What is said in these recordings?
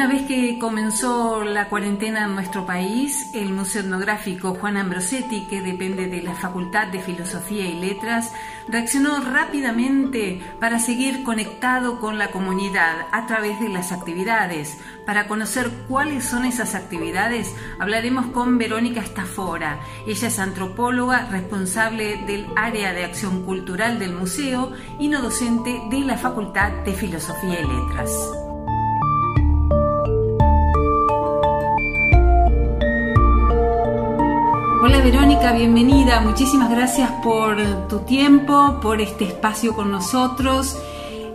Una vez que comenzó la cuarentena en nuestro país, el Museo Etnográfico Juan Ambrosetti, que depende de la Facultad de Filosofía y Letras, reaccionó rápidamente para seguir conectado con la comunidad a través de las actividades. Para conocer cuáles son esas actividades, hablaremos con Verónica Estafora. Ella es antropóloga, responsable del área de acción cultural del museo y no docente de la Facultad de Filosofía y Letras. Bienvenida. Muchísimas gracias por tu tiempo, por este espacio con nosotros.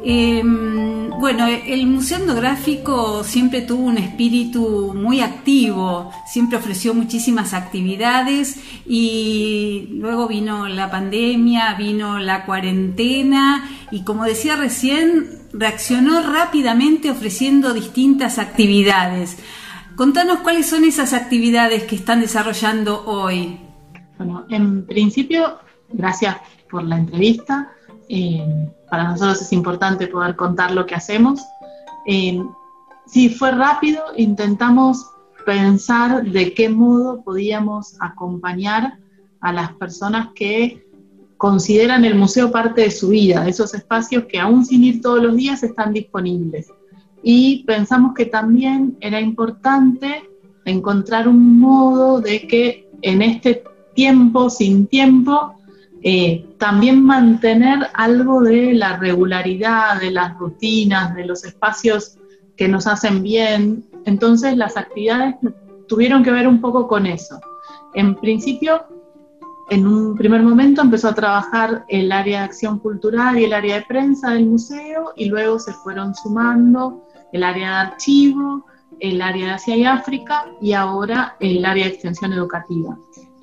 Em, bueno, el Museo Etnográfico siempre tuvo un espíritu muy activo, siempre ofreció muchísimas actividades y luego vino la pandemia, vino la cuarentena y como decía recién, reaccionó rápidamente ofreciendo distintas actividades. Contanos cuáles son esas actividades que están desarrollando hoy. Bueno, en principio, gracias por la entrevista. Eh, para nosotros es importante poder contar lo que hacemos. Eh, si fue rápido, intentamos pensar de qué modo podíamos acompañar a las personas que consideran el museo parte de su vida, esos espacios que aún sin ir todos los días están disponibles y pensamos que también era importante encontrar un modo de que en este tiempo sin tiempo eh, también mantener algo de la regularidad, de las rutinas, de los espacios que nos hacen bien. Entonces las actividades tuvieron que ver un poco con eso. En principio, en un primer momento empezó a trabajar el área de acción cultural y el área de prensa del museo y luego se fueron sumando el área de archivo, el área de Asia y África y ahora el área de extensión educativa.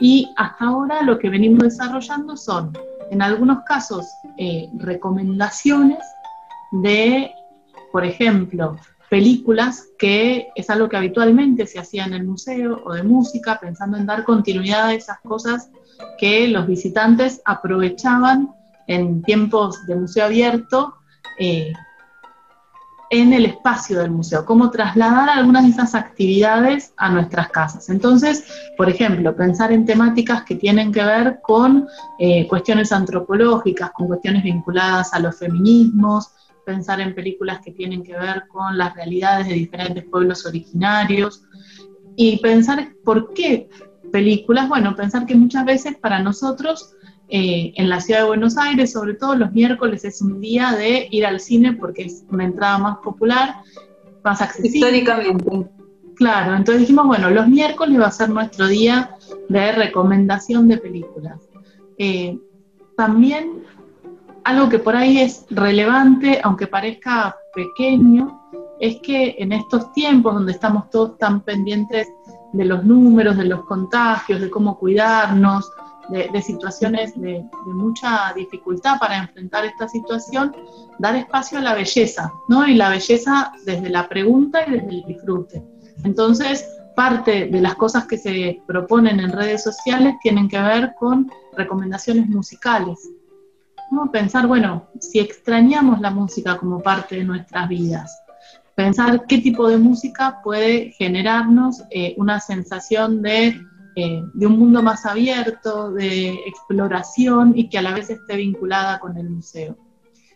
Y hasta ahora lo que venimos desarrollando son, en algunos casos, eh, recomendaciones de, por ejemplo, películas, que es algo que habitualmente se hacía en el museo, o de música, pensando en dar continuidad a esas cosas que los visitantes aprovechaban en tiempos de museo abierto eh, en el espacio del museo, cómo trasladar algunas de esas actividades a nuestras casas. Entonces, por ejemplo, pensar en temáticas que tienen que ver con eh, cuestiones antropológicas, con cuestiones vinculadas a los feminismos, pensar en películas que tienen que ver con las realidades de diferentes pueblos originarios y pensar por qué películas, bueno, pensar que muchas veces para nosotros eh, en la ciudad de Buenos Aires, sobre todo los miércoles es un día de ir al cine porque es una entrada más popular, más accesible. Históricamente. Claro, entonces dijimos, bueno, los miércoles va a ser nuestro día de recomendación de películas. Eh, también algo que por ahí es relevante, aunque parezca pequeño, es que en estos tiempos donde estamos todos tan pendientes de los números, de los contagios, de cómo cuidarnos, de, situaciones de, mucha dificultad para enfrentar esta situación, dar espacio a la belleza, ¿no? Y la belleza desde la pregunta y desde el disfrute. Entonces, parte de las cosas que se proponen en redes sociales tienen que ver con recomendaciones musicales. ¿no? Pensar, bueno, si extrañamos la música como parte de nuestras vidas, pensar qué tipo de música puede generarnos eh, una sensación de eh, de un mundo más abierto, de exploración y que a la vez esté vinculada con el museo.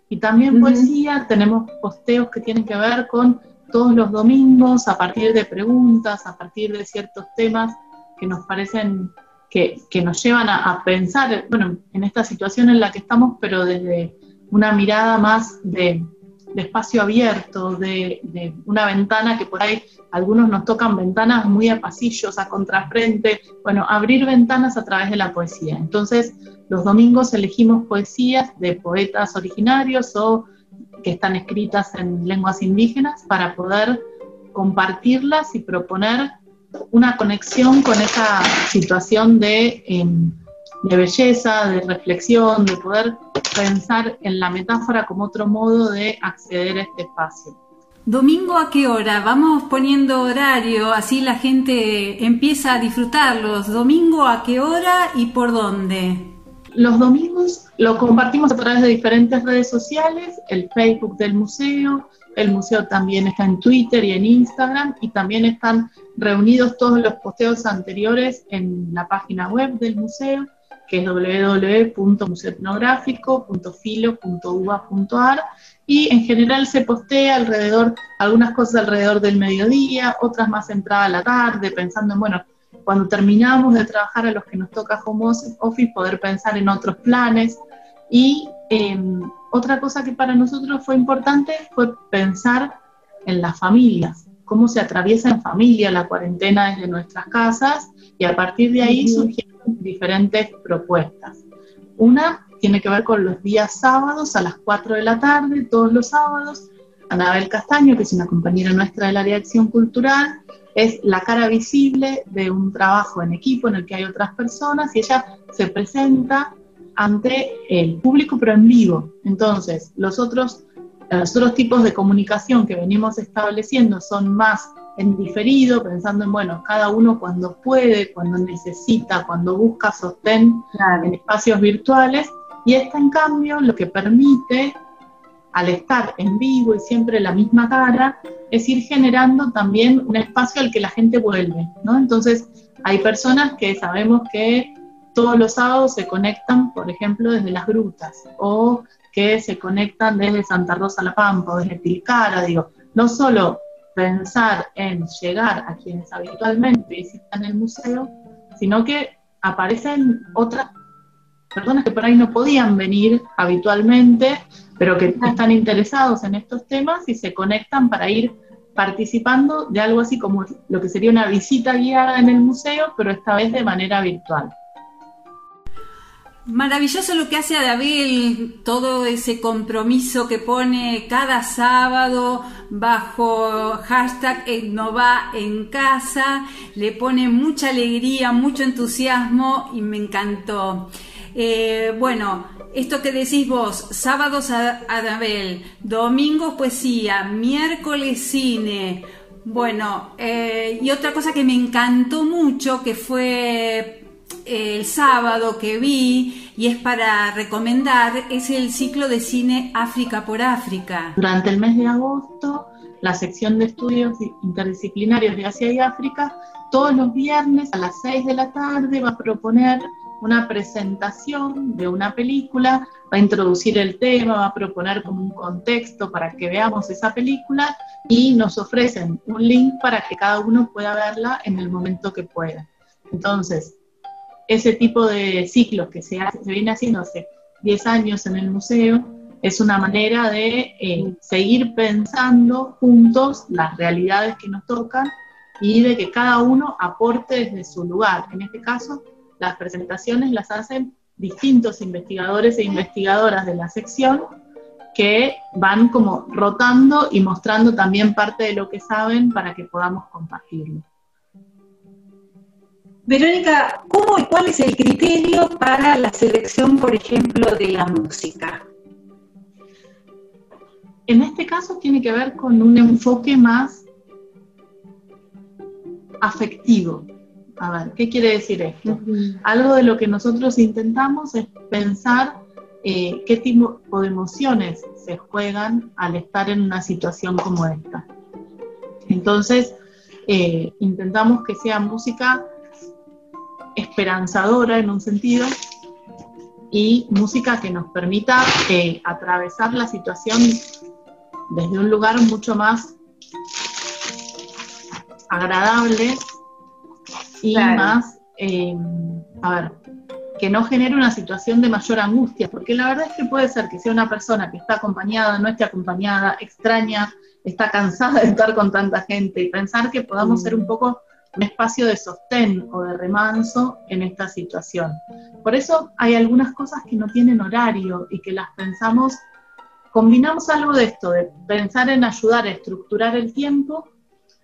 Y también poesía, tenemos posteos que tienen que ver con todos los domingos a partir de preguntas, a partir de ciertos temas que nos parecen que, que nos llevan a, a, pensar, bueno, en esta situación en la que estamos, pero desde una mirada más de, de espacio abierto, de, una ventana que por ahí algunos nos tocan ventanas muy a pasillos, a contrafrente, bueno, abrir ventanas a través de la poesía. Entonces, los domingos elegimos poesías de poetas originarios o que están escritas en lenguas indígenas para poder compartirlas y proponer una conexión con esa situación de... Em, de belleza, de reflexión, de poder pensar en la metáfora como otro modo de acceder a este espacio. Domingo a qué hora? Vamos poniendo horario, así la gente empieza a disfrutarlos. Domingo a qué hora y por dónde? los domingos lo compartimos a través de diferentes redes sociales, el Facebook del museo, el museo también está en Twitter y en Instagram y también están reunidos todos los posteos anteriores en la página web del museo, que es www.museoetnográfico.filo.uba.ar y en general se postea alrededor, algunas cosas alrededor del mediodía, otras más entrada a la tarde, pensando en, bueno, cuando terminamos de trabajar a los que nos toca home office, poder pensar en otros planes. Y em, otra cosa que para nosotros fue importante fue pensar en las familias, cómo se atraviesa en familia la cuarentena desde nuestras casas y a partir de ahí surgieron diferentes propuestas. Una tiene que ver con los días sábados a las 4 de la tarde, todos los sábados. Anabel Castaño, que es una compañera nuestra del área de acción cultural, es la cara visible de un trabajo en equipo en el que hay otras personas y ella se presenta ante el público pero en vivo. Entonces, los otros, los otros tipos de comunicación que venimos estableciendo son más en diferido, pensando en, bueno, cada uno cuando puede, cuando necesita, cuando busca sostén en espacios virtuales, y esta en cambio lo que permite al estar en vivo y siempre la misma cara, es ir generando también un espacio al que la gente vuelve, ¿no? Entonces, hay personas que sabemos que todos los sábados se conectan, por ejemplo, desde las grutas, o que se conectan desde Santa Rosa La Pampa, o desde Tilcara, digo, no solo pensar en llegar a quienes habitualmente visitan el museo, sino que aparecen otras personas que por ahí no podían venir habitualmente, pero que están interesados en estos temas y se conectan para ir participando de algo así como lo que sería una visita guiada en el museo, pero esta vez de manera virtual. Maravilloso lo que hace Adabel, todo ese compromiso que pone cada sábado bajo hashtag Etnova en casa, le pone mucha alegría, mucho entusiasmo y me encantó. Eh, bueno, esto que decís vos, sábados Adabel, domingos poesía, miércoles cine. Bueno, eh, y otra cosa que me encantó mucho, que fue eh, el sábado que vi y es para recomendar, es el ciclo de cine África por África. Durante el mes de agosto, la sección de estudios interdisciplinarios de Asia y África, todos los viernes a las 6 de la tarde va a proponer una presentación de una película, va a introducir el tema, va a proponer como un contexto para que veamos esa película y nos ofrecen un link para que cada uno pueda verla en el momento que pueda. Entonces, ese tipo de ciclos que se, hace, se viene haciendo hace 10 años en el museo es una manera de eh, seguir pensando juntos las realidades que nos tocan y de que cada uno aporte desde su lugar. En este caso, las presentaciones las hacen distintos investigadores e investigadoras de la sección que van como rotando y mostrando también parte de lo que saben para que podamos compartirlo. Verónica, ¿cómo y cuál es el criterio para la selección, por ejemplo, de la música? En este caso tiene que ver con un enfoque más afectivo, a ver, ¿qué quiere decir esto? Algo de lo que nosotros intentamos es pensar eh, qué tipo de emociones se juegan al estar en una situación como esta. Entonces, eh, intentamos que sea música esperanzadora en un sentido y música que nos permita eh, atravesar la situación desde un lugar mucho más agradable y más, eh, a ver, que no genere una situación de mayor angustia, porque la verdad es que puede ser que sea una persona que está acompañada, no esté acompañada, extraña, está cansada de estar con tanta gente y pensar que podamos ser un mm. poco un espacio de sostén o de remanso en esta situación. Por eso hay algunas cosas que no tienen horario y que las pensamos, combinamos algo de esto, de pensar en ayudar a estructurar el tiempo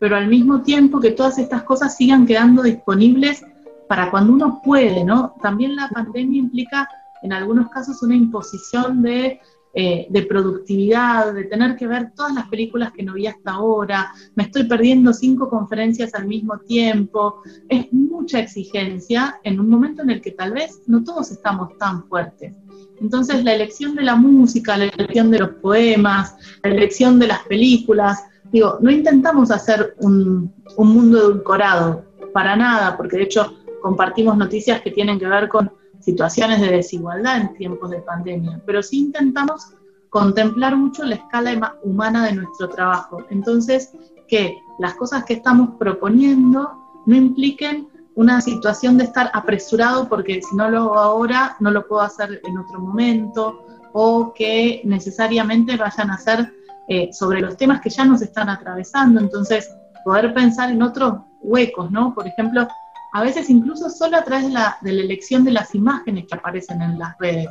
pero al mismo tiempo que todas estas cosas sigan quedando disponibles para cuando uno puede, ¿no? También la pandemia implica en algunos casos una imposición de eh, de productividad, de tener que ver todas las películas que no vi hasta ahora, me estoy perdiendo cinco conferencias al mismo tiempo. Es mucha exigencia en un momento en el que tal vez no todos estamos tan fuertes. Entonces la elección de la música, la elección de los poemas, la elección de las películas, digo, no intentamos hacer un, un mundo edulcorado, para nada, porque de hecho compartimos noticias que tienen que ver con situaciones de desigualdad en tiempos de pandemia, pero sí intentamos contemplar mucho la escala humana de nuestro trabajo. Entonces, que las cosas que estamos proponiendo no impliquen una situación de estar apresurado porque si no lo hago ahora, no lo puedo hacer en otro momento, o que necesariamente vayan a ser eh, sobre los temas que ya nos están atravesando. Entonces, poder pensar en otros huecos, ¿no? Por ejemplo, a veces incluso solo a través de la, elección de las imágenes que aparecen en las redes.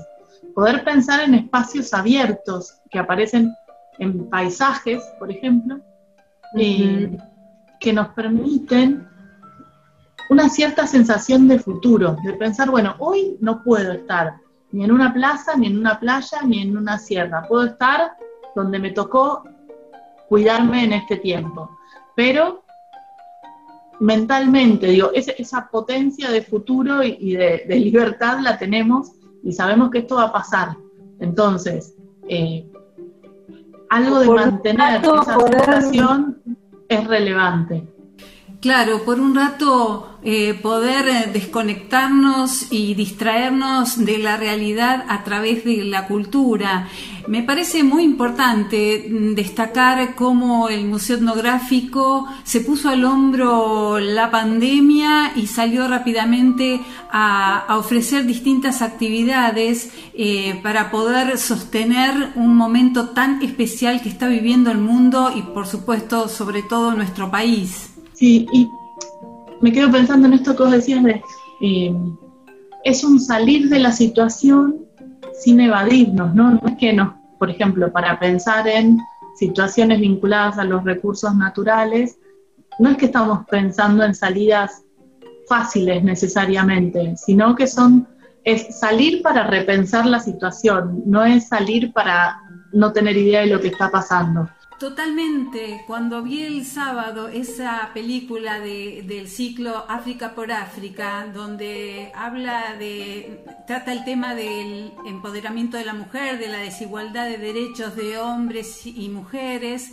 Poder pensar en espacios abiertos que aparecen en paisajes, por ejemplo, eh, que nos permiten una cierta sensación de futuro, de pensar, bueno, hoy no puedo estar ni en una plaza, ni en una playa, ni en una sierra. Puedo estar donde me tocó cuidarme en este tiempo. Pero mentalmente, digo, esa potencia de futuro y, de, libertad la tenemos y sabemos que esto va a pasar. Entonces, eh, algo de mantener esa sensación es relevante. Claro, por un rato eh, poder eh, desconectarnos y distraernos de la realidad a través de la cultura. Me parece muy importante mm, destacar cómo el Museo Etnográfico se puso al hombro la pandemia y salió rápidamente a, ofrecer distintas actividades eh, para poder sostener un momento tan especial que está viviendo el mundo y por supuesto sobre todo nuestro país. Sí, y me quedo pensando en esto que vos decías de, eh, es un salir de la situación sin evadirnos, ¿no? No es que nos, por ejemplo, para pensar en situaciones vinculadas a los recursos naturales, no es que estamos pensando en salidas fáciles necesariamente, sino que son, es salir para repensar la situación, no es salir para no tener idea de lo que está pasando. Totalmente. Cuando vi el sábado esa película de, del ciclo África por África, donde habla de, trata el tema del empoderamiento de la mujer, de la desigualdad de derechos de hombres y mujeres,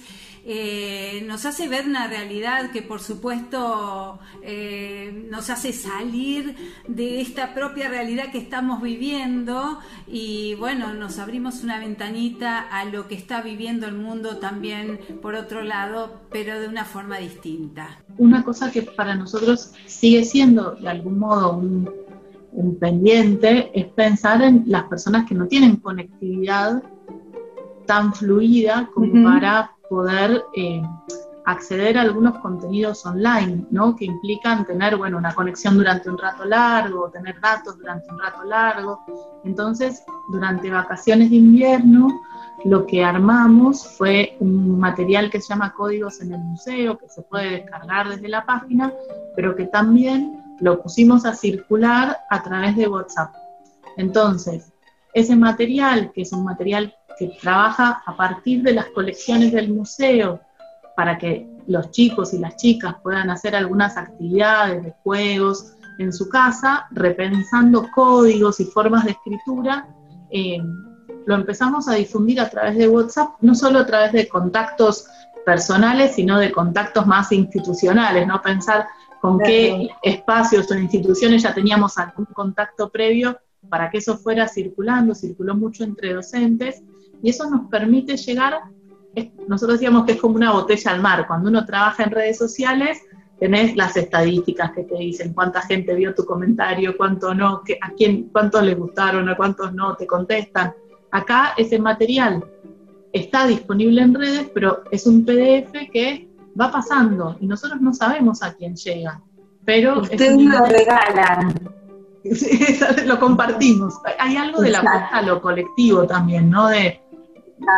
eh, nos hace ver una realidad que por supuesto eh, nos hace salir de esta propia realidad que estamos viviendo y bueno, nos abrimos una ventanita a lo que está viviendo el mundo también por otro lado, pero de una forma distinta. Una cosa que para nosotros sigue siendo de algún modo un, pendiente es pensar en las personas que no tienen conectividad tan fluida como para poder eh, acceder a algunos contenidos online, ¿no? Que implican tener, bueno, una conexión durante un rato largo, tener datos durante un rato largo. Entonces, durante vacaciones de invierno, lo que armamos fue un material que se llama Códigos en el Museo, que se puede descargar desde la página, pero que también lo pusimos a circular a través de WhatsApp. Entonces, ese material, que es un material que trabaja a partir de las colecciones del museo para que los chicos y las chicas puedan hacer algunas actividades de juegos en su casa, repensando códigos y formas de escritura, eh, lo empezamos a difundir a través de WhatsApp, no solo a través de contactos personales, sino de contactos más institucionales, ¿no? Pensar con qué espacios o instituciones ya teníamos algún contacto previo para que eso fuera circulando, circuló mucho entre docentes y eso nos permite llegar, nosotros decíamos que es como una botella al mar, cuando uno trabaja en redes sociales, tenés las estadísticas que te dicen cuánta gente vio tu comentario, cuánto no, a quién, cuántos les gustaron, a cuántos no, te contestan. Acá ese material está disponible en redes, pero es un PDF que va pasando y nosotros no sabemos a quién llega. Pero Ustedes lo regalan. lo compartimos. Hay algo de la apuesta a lo colectivo también, ¿no? De,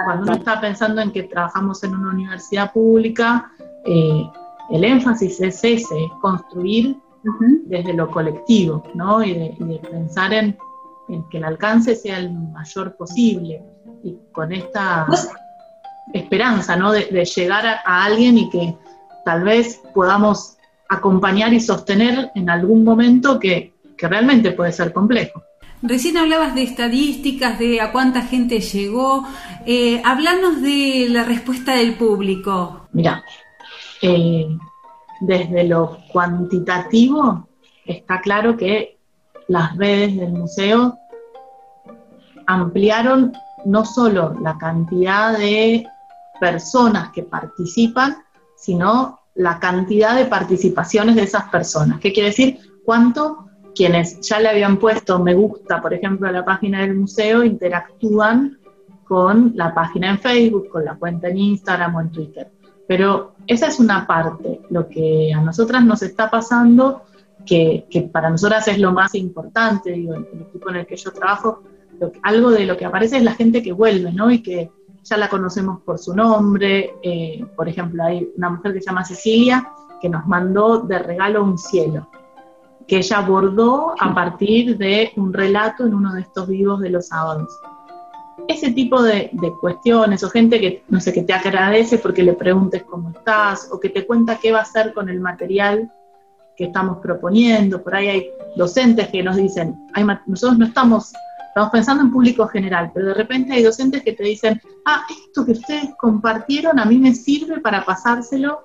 cuando uno está pensando en que trabajamos en una universidad pública, eh, el énfasis es ese, es construir desde lo colectivo, ¿no? Y de, pensar en, que el alcance sea el mayor posible. y con esta esperanza, ¿no? De, llegar a, alguien y que tal vez podamos acompañar y sostener en algún momento que, realmente puede ser complejo. Recién hablabas de estadísticas, de a cuánta gente llegó. Eh, hablanos de la respuesta del público. Mira, desde lo cuantitativo está claro que las redes del museo ampliaron no solo la cantidad de personas que participan, sino la cantidad de participaciones de esas personas. ¿Qué quiere decir? ¿Cuánto quienes ya le habían puesto me gusta, por ejemplo, a la página del museo, interactúan con la página en Facebook, con la cuenta en Instagram o en Twitter? Pero esa es una parte. Lo que a nosotras nos está pasando, que, para nosotras es lo más importante, digo, el equipo en el que yo trabajo, algo de lo que aparece es la gente que vuelve, ¿no? Y que ya la conocemos por su nombre. Eh, por ejemplo, hay una mujer que se llama Cecilia que nos mandó de regalo un cielo, que ella bordó a partir de un relato en uno de estos vivos de los sábados. Ese tipo de, cuestiones, o gente que, no sé, que te agradece porque le preguntes cómo estás, o que te cuenta qué va a hacer con el material que estamos proponiendo. Por ahí hay docentes que nos dicen, nosotros no estamos Estamos pensando en público general, pero de repente hay docentes que te dicen, ah, esto que ustedes compartieron a mí me sirve para pasárselo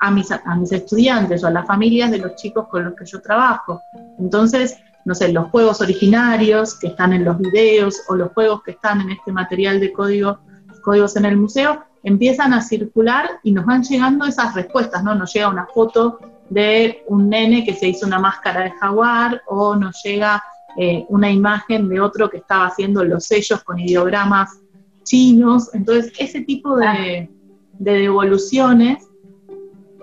a mis, a mis estudiantes o a las familias de los chicos con los que yo trabajo. Entonces, no sé, los juegos originarios que están en los videos o los juegos que están en este material de código, códigos en el museo, empiezan a circular y nos van llegando esas respuestas, ¿no? Nos llega una foto de un nene que se hizo una máscara de jaguar o nos llega eh, una imagen de otro que estaba haciendo los sellos con ideogramas chinos. Entonces, ese tipo de, devoluciones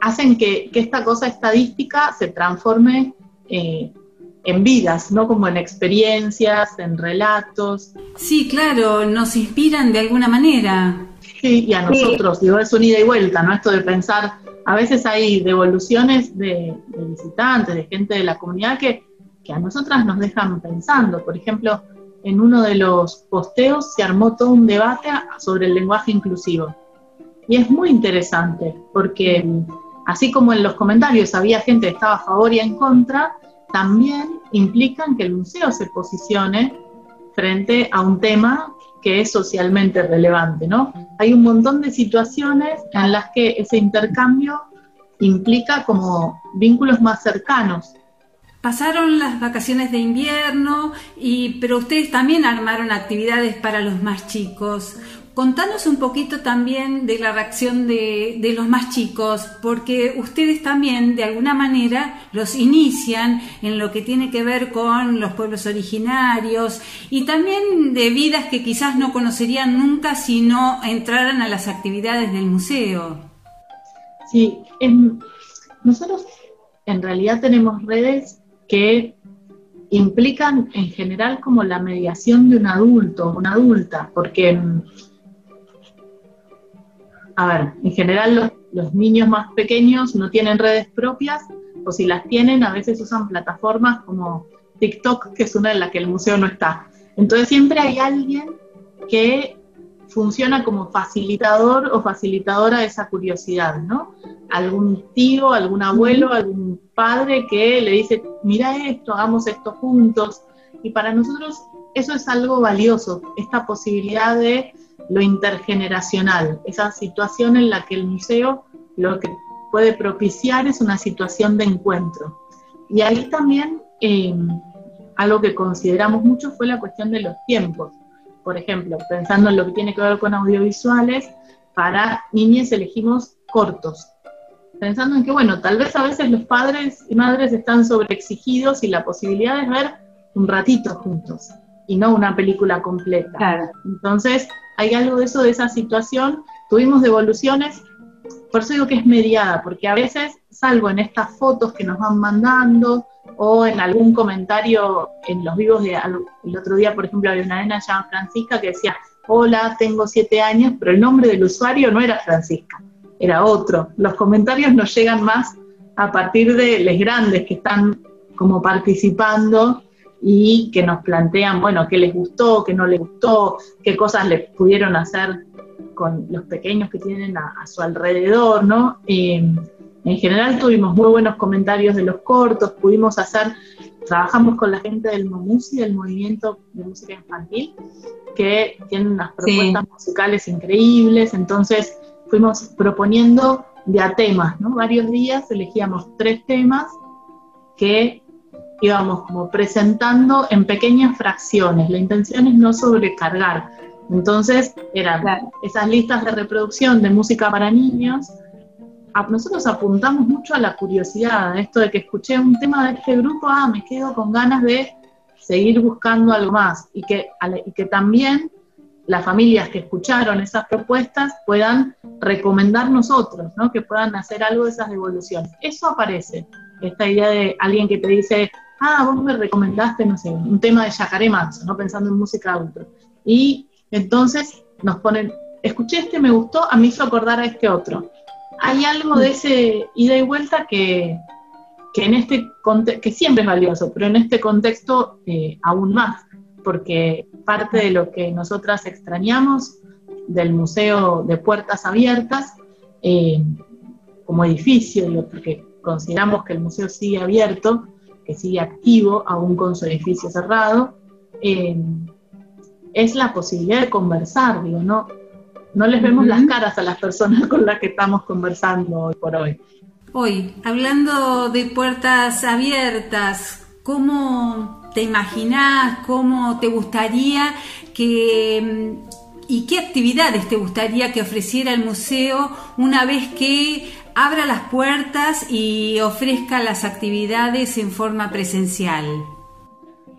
hacen que, esta cosa estadística se transforme eh, en vidas, no como en experiencias, en relatos. Sí, claro, nos inspiran de alguna manera. Sí, y a nosotros, digo, es un ida y vuelta, ¿no? Esto de pensar, a veces hay devoluciones de visitantes, de gente de la comunidad que que a nosotras nos dejan pensando. Por ejemplo, en uno de los posteos se armó todo un debate sobre el lenguaje inclusivo. Y es muy interesante, porque así como en los comentarios había gente que estaba a favor y en contra, también implican que el museo se posicione frente a un tema que es socialmente relevante, ¿no? Hay un montón de situaciones en las que ese intercambio implica como vínculos más cercanos Pasaron las vacaciones de invierno, y, pero ustedes también armaron actividades para los más chicos. Contanos un poquito también de la reacción de, los más chicos, porque ustedes también de alguna manera los inician en lo que tiene que ver con los pueblos originarios y también de vidas que quizás no conocerían nunca si no entraran a las actividades del museo. Sí, nosotros en realidad tenemos redes que implican en general como la mediación de un adulto, una adulta, porque, a ver, en general los, niños más pequeños no tienen redes propias, o si las tienen, a veces usan plataformas como TikTok, que es una en la que el museo no está. Entonces siempre hay alguien que funciona como facilitador o facilitadora de esa curiosidad, ¿no? Algún tío, algún abuelo, algún padre que le dice, mira esto, hagamos esto juntos. Y para nosotros eso es algo valioso, esta posibilidad de lo intergeneracional, esa situación en la que el museo lo que puede propiciar es una situación de encuentro. Y ahí también eh, algo que consideramos mucho fue la cuestión de los tiempos por ejemplo, pensando en lo que tiene que ver con audiovisuales, para niñas elegimos cortos. Pensando en que, bueno, tal vez a veces los padres y madres están sobreexigidos y la posibilidad es ver un ratito juntos y no una película completa. Entonces, hay algo de eso, de esa situación. Tuvimos devoluciones, por eso digo que es mediada, porque a veces, salvo en estas fotos que nos van mandando, o en algún comentario en los vivos de el otro día, por ejemplo, había una nena llamada Francisca que decía, hola, tengo siete años, pero el nombre del usuario no era Francisca, era otro. Los comentarios nos llegan más a partir de los grandes que están como participando y que nos plantean, bueno, qué les gustó, qué no les gustó, qué cosas les pudieron hacer con los pequeños que tienen a, su alrededor, ¿no? Eh, en general tuvimos muy buenos comentarios de los cortos, pudimos hacer, trabajamos con la gente del MOMUSI, del Movimiento de Música Infantil, que tienen unas propuestas musicales increíbles, entonces fuimos proponiendo de a temas, ¿no? Varios días elegíamos tres temas que íbamos como presentando en pequeñas fracciones. La intención es no sobrecargar. Entonces, eran esas listas de reproducción de música para niños. nosotros apuntamos mucho a la curiosidad, esto de que escuché un tema de este grupo, ah, me quedo con ganas de seguir buscando algo más. Y que, y que también las familias que escucharon esas propuestas puedan recomendar nosotros, ¿no? que puedan hacer algo de esas devoluciones. Eso aparece, esta idea de alguien que te dice, ah, vos me recomendaste, no sé, un tema de Yacaré Manso, ¿no? pensando en música adulta. Y entonces nos ponen, escuché este, me gustó, a mí hizo acordar a este otro. Hay algo de ese ida y vuelta que, que en este que siempre es valioso, pero en este contexto eh, aún más, porque parte de lo que nosotras extrañamos del Museo de Puertas Abiertas, eh, como edificio, porque consideramos que el museo sigue abierto, que sigue activo, aún con su edificio cerrado, eh, es la posibilidad de conversar, digo, no, no les vemos las caras a las personas con las que estamos conversando hoy por hoy. Hoy, hablando de puertas abiertas, ¿cómo te imaginás, cómo te gustaría que y qué actividades te gustaría que ofreciera el museo una vez que abra las puertas y ofrezca las actividades en forma presencial?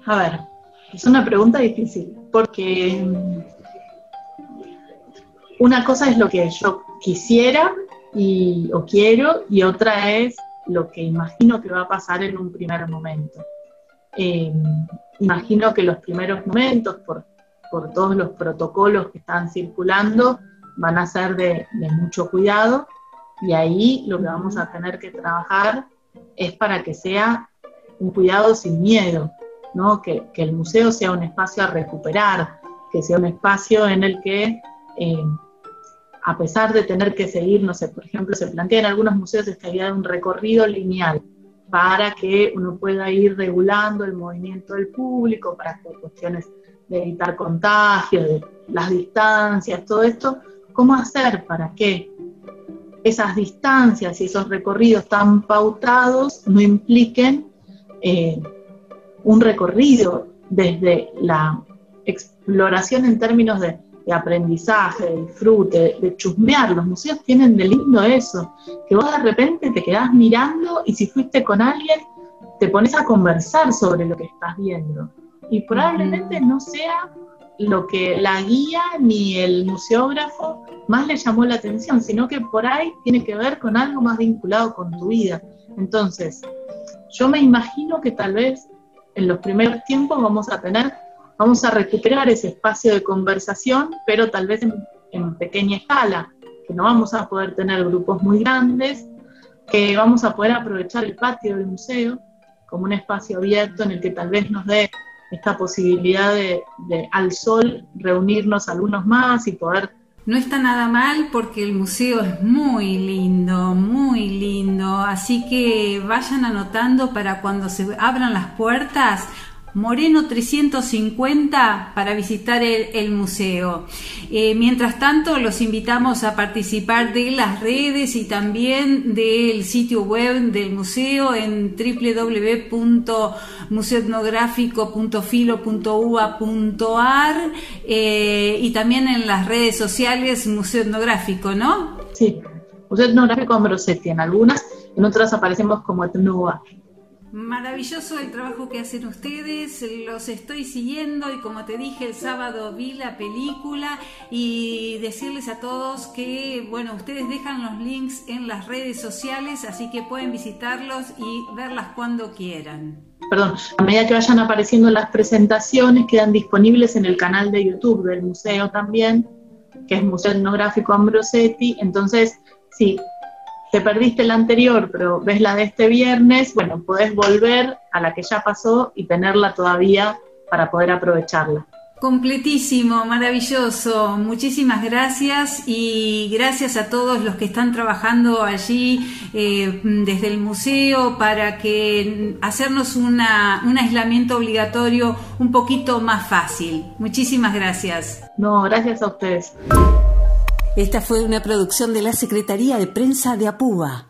A ver, es una pregunta difícil, porque una cosa es lo que yo quisiera y, o quiero, y otra es lo que imagino que va a pasar en un primer momento. Eh, imagino que los primeros momentos, por, por, todos los protocolos que están circulando, van a ser de mucho cuidado y ahí lo que vamos a tener que trabajar es para que sea un cuidado sin miedo, ¿no? que, el museo sea un espacio a recuperar, que sea un espacio en el que, eh, a pesar de tener que seguir, no sé, por ejemplo, se plantea en algunos museos esta idea de un recorrido lineal para que uno pueda ir regulando el movimiento del público, para cuestiones de evitar contagios, de las distancias, todo esto, ¿cómo hacer para que esas distancias y esos recorridos tan pautados no impliquen eh, un recorrido desde la exploración en términos de, aprendizaje, de disfrute, de, chusmear. Los museos tienen de lindo eso, que vos de repente te quedás mirando y si fuiste con alguien, te pones a conversar sobre lo que estás viendo. Y probablemente no sea lo que la guía ni el museógrafo más le llamó la atención, sino que por ahí tiene que ver con algo más vinculado con tu vida. Entonces, yo me imagino que tal vez en los primeros tiempos vamos a tener, vamos a recuperar ese espacio de conversación, pero tal vez en, en pequeña escala, que no vamos a poder tener grupos muy grandes, que vamos a poder aprovechar el patio del museo como un espacio abierto en el que tal vez nos dé esta posibilidad de, al sol reunirnos algunos más y poder... No está nada mal porque el museo es muy lindo, muy lindo, así que vayan anotando para cuando se abran las puertas Moreno 350 para visitar el, museo. Eh, mientras tanto, los invitamos a participar de las redes y también del sitio web del museo en www.museoetnográfico.filo.uva.ar eh, y también en las redes sociales Museo Etnográfico, ¿no? Sí, Museo Etnográfico Ambrosetti en algunas, en otras aparecemos como Etnova. Maravilloso el trabajo que hacen ustedes, los estoy siguiendo y como te dije el sábado vi la película y decirles a todos que, bueno, ustedes dejan los links en las redes sociales, así que pueden visitarlos y verlas cuando quieran. Perdón, a medida que vayan apareciendo las presentaciones quedan disponibles en el canal de YouTube del museo también, que es Museo Etnográfico Ambrosetti, entonces sí, te perdiste la anterior, pero ves la de este viernes, bueno, podés volver a la que ya pasó y tenerla todavía para poder aprovecharla. Completísimo, maravilloso. Muchísimas gracias y gracias a todos los que están trabajando allí eh, desde el museo para que hacernos una, un aislamiento obligatorio un poquito más fácil. Muchísimas gracias. No, gracias a ustedes. Esta fue una producción de la Secretaría de Prensa de Apúa.